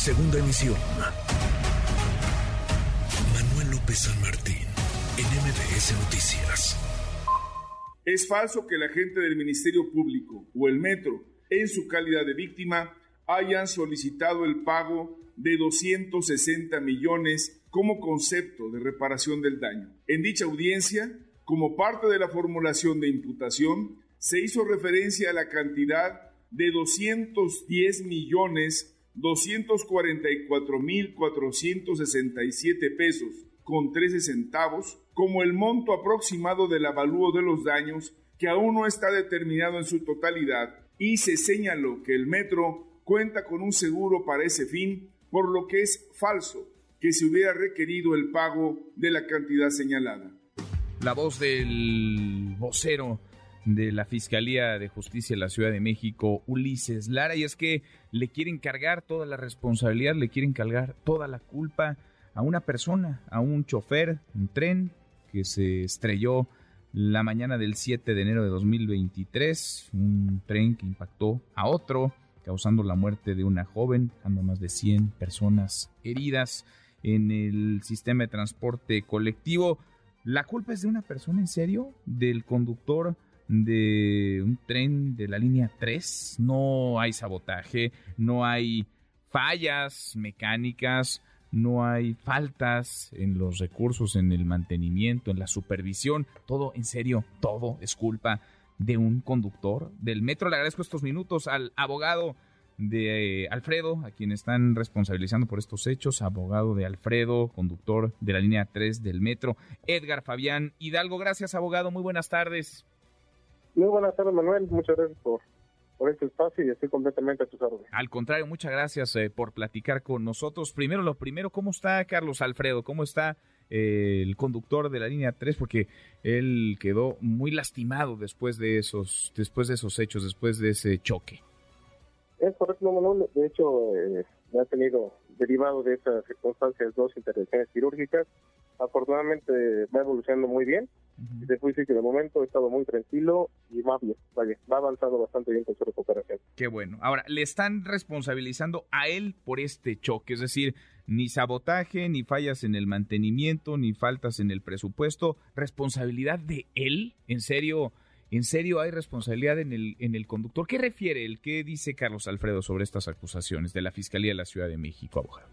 Segunda emisión. Manuel López San Martín, en MBS Noticias. Es falso que la gente del Ministerio Público o el Metro, en su calidad de víctima, hayan solicitado el pago de 260 millones como concepto de reparación del daño. En dicha audiencia, como parte de la formulación de imputación, se hizo referencia a la cantidad de 210 millones 244 mil 467 pesos con 13 centavos como el monto aproximado del avalúo de los daños que aún no está determinado en su totalidad y se señaló que el metro cuenta con un seguro para ese fin, por lo que es falso que se hubiera requerido el pago de la cantidad señalada. La voz del vocero de la Fiscalía de Justicia de la Ciudad de México, Ulises Lara, y es que le quieren cargar toda la responsabilidad, le quieren cargar toda la culpa a una persona, a un chofer, un tren que se estrelló la mañana del 7 de enero de 2023, un tren que impactó a otro, causando la muerte de una joven, dando más de 100 personas heridas en el sistema de transporte colectivo. ¿La culpa es de una persona en serio? ¿Del conductor de un tren de la línea 3? No hay sabotaje, no hay fallas mecánicas, no hay faltas en los recursos, en el mantenimiento, en la supervisión. Todo, en serio, todo es culpa de un conductor del metro. Le agradezco estos minutos al abogado de Alfredo, a quien están responsabilizando por estos hechos, abogado de Alfredo, conductor de la línea 3 del metro, Edgar Fabián Hidalgo. Gracias, abogado. Muy buenas tardes. Muy buenas tardes, Manuel. Muchas gracias por, por este espacio y estoy completamente a tus órdenes. Al contrario, muchas gracias eh, por platicar con nosotros. Primero, lo primero, ¿cómo está Carlos Alfredo? ¿Cómo está eh, el conductor de la línea 3? Porque él quedó muy lastimado después de esos, después de esos hechos, después de ese choque. Es correcto, Manuel. De hecho, eh, ha tenido derivado de esas circunstancias dos intervenciones quirúrgicas. Afortunadamente va evolucionando muy bien. Y te decir que de momento he estado muy tranquilo y va bien, vaya, va avanzando bastante bien con su recuperación. Qué bueno. Ahora, le están responsabilizando a él por este choque, es decir, ni sabotaje, ni fallas en el mantenimiento, ni faltas en el presupuesto. ¿Responsabilidad de él? ¿En serio? ¿En serio hay responsabilidad en el, en el conductor? ¿Qué refiere él? ¿Qué dice Carlos Alfredo sobre estas acusaciones de la Fiscalía de la Ciudad de México, abogado?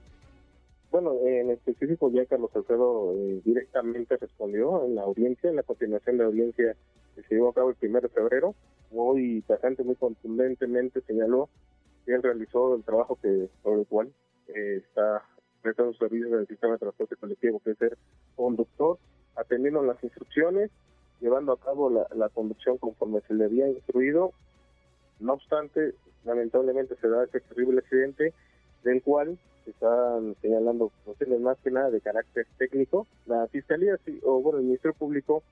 Bueno, en específico ya Carlos Alfredo eh, directamente respondió en la audiencia, en la continuación de la audiencia que se llevó a cabo el 1 de febrero. Muy tajante, muy contundentemente señaló que él realizó el trabajo que por el cual eh, está prestando servicios del sistema de transporte colectivo, que es ser conductor, atendiendo las instrucciones llevando a cabo la, conducción conforme se le había instruido. No obstante, lamentablemente se da ese terrible accidente del cual se están señalando cuestiones más que nada de carácter técnico. La Fiscalía, o bueno, el Ministerio Público,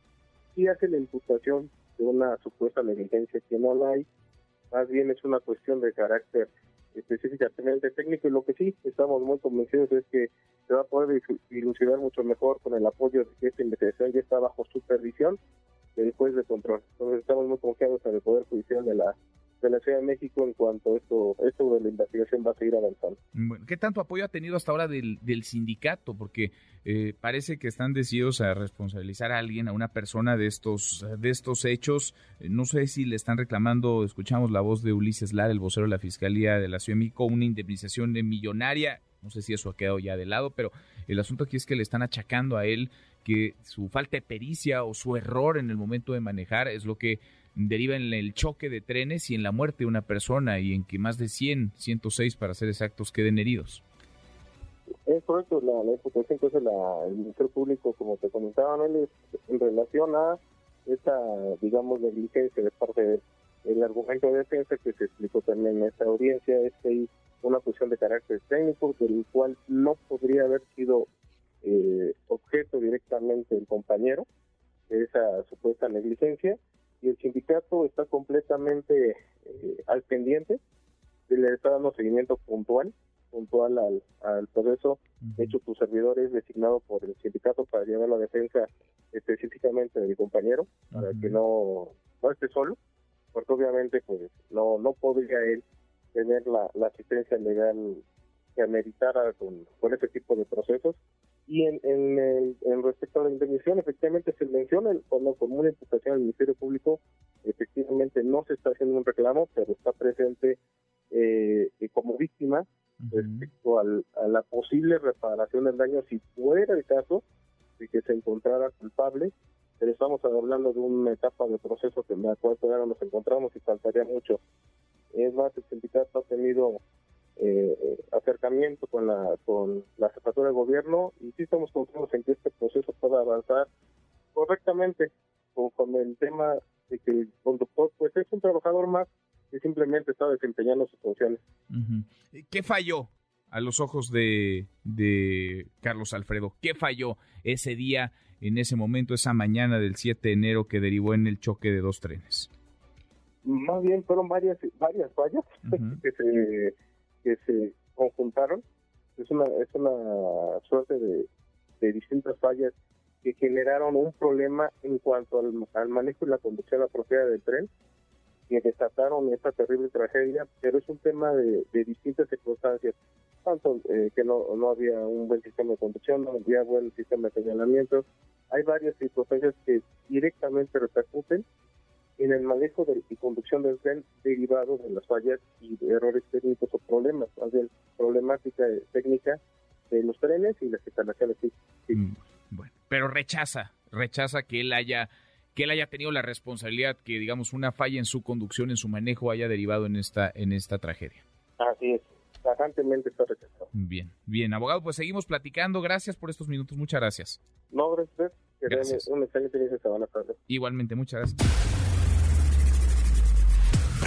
sí hace la imputación de una supuesta negligencia que no la hay. Más bien es una cuestión de carácter específicamente técnico y lo que sí estamos muy convencidos es que se va a poder dilucidar mucho mejor con el apoyo de que esta investigación ya está bajo supervisión del juez de control. Entonces estamos muy confiados en el Poder Judicial de la de la Ciudad de México en cuanto esto, esto de la investigación va a seguir avanzando. ¿Qué tanto apoyo ha tenido hasta ahora del, del sindicato? Porque eh, parece que están decididos a responsabilizar a alguien, a una persona de estos, de estos hechos. Eh, no sé si le están reclamando, escuchamos la voz de Ulises Lara, el vocero de la Fiscalía de la Ciudad de México, una indemnización de millonaria. No sé si eso ha quedado ya de lado, pero el asunto aquí es que le están achacando a él que su falta de pericia o su error en el momento de manejar es lo que deriva en el choque de trenes y en la muerte de una persona y en que más de 100, 106 para ser exactos, queden heridos. Es la, la hace el Ministerio Público, como te comentaba, en relación a esa, digamos, negligencia de parte del el argumento de defensa que se explicó también en esta audiencia es que hay una cuestión de carácter técnico del cual no podría haber sido eh, objeto directamente el compañero de esa supuesta negligencia y el sindicato está completamente eh, al pendiente, le está dando seguimiento puntual puntual al, al proceso. De hecho, tu servidor es designado por el sindicato para llevar la defensa específicamente de mi compañero, para que no, no esté solo, porque obviamente pues no no podría él tener la, la asistencia legal que ameritara con, con ese tipo de procesos. Y en, en, en respecto a la indemnización, efectivamente se menciona como, como una imputación al Ministerio Público, efectivamente no se está haciendo un reclamo, pero está presente eh, como víctima respecto al, a la posible reparación del daño si fuera el caso de que se encontrara culpable, pero estamos hablando de una etapa de proceso que me acuerdo que ahora nos encontramos y faltaría mucho. Es más, el sindicato ha tenido eh, acercamiento con la con la jefatura de gobierno y sí estamos confiados en que este proceso pueda avanzar correctamente con, el tema de que el conductor pues es un trabajador más que simplemente está desempeñando sus funciones. ¿Qué falló a los ojos de, de Carlos Alfredo? ¿Qué falló ese día, en ese momento, esa mañana del 7 de enero que derivó en el choque de dos trenes? Más bien fueron varias varias fallas que se que se conjuntaron. Es una, es una suerte de, distintas fallas que generaron un problema en cuanto al, manejo y la conducción apropiada del tren, que desataron esta terrible tragedia, pero es un tema de, distintas circunstancias, tanto eh, que no, no había un buen sistema de conducción, no había buen sistema de señalamiento, hay varias circunstancias que directamente repercuten en el manejo de, y conducción del tren derivado de las fallas y de errores técnicos o problemas, más bien problemática técnica de los trenes y las instalaciones mm, Bueno, pero rechaza, rechaza que él haya que él haya tenido la responsabilidad que digamos una falla en su conducción, en su manejo haya derivado en esta en esta tragedia. Así es. Tajantemente está rechazado. Bien, bien, abogado, pues seguimos platicando. Gracias por estos minutos, muchas gracias. No, gracias. gracias. Un excelente semana. Igualmente, muchas gracias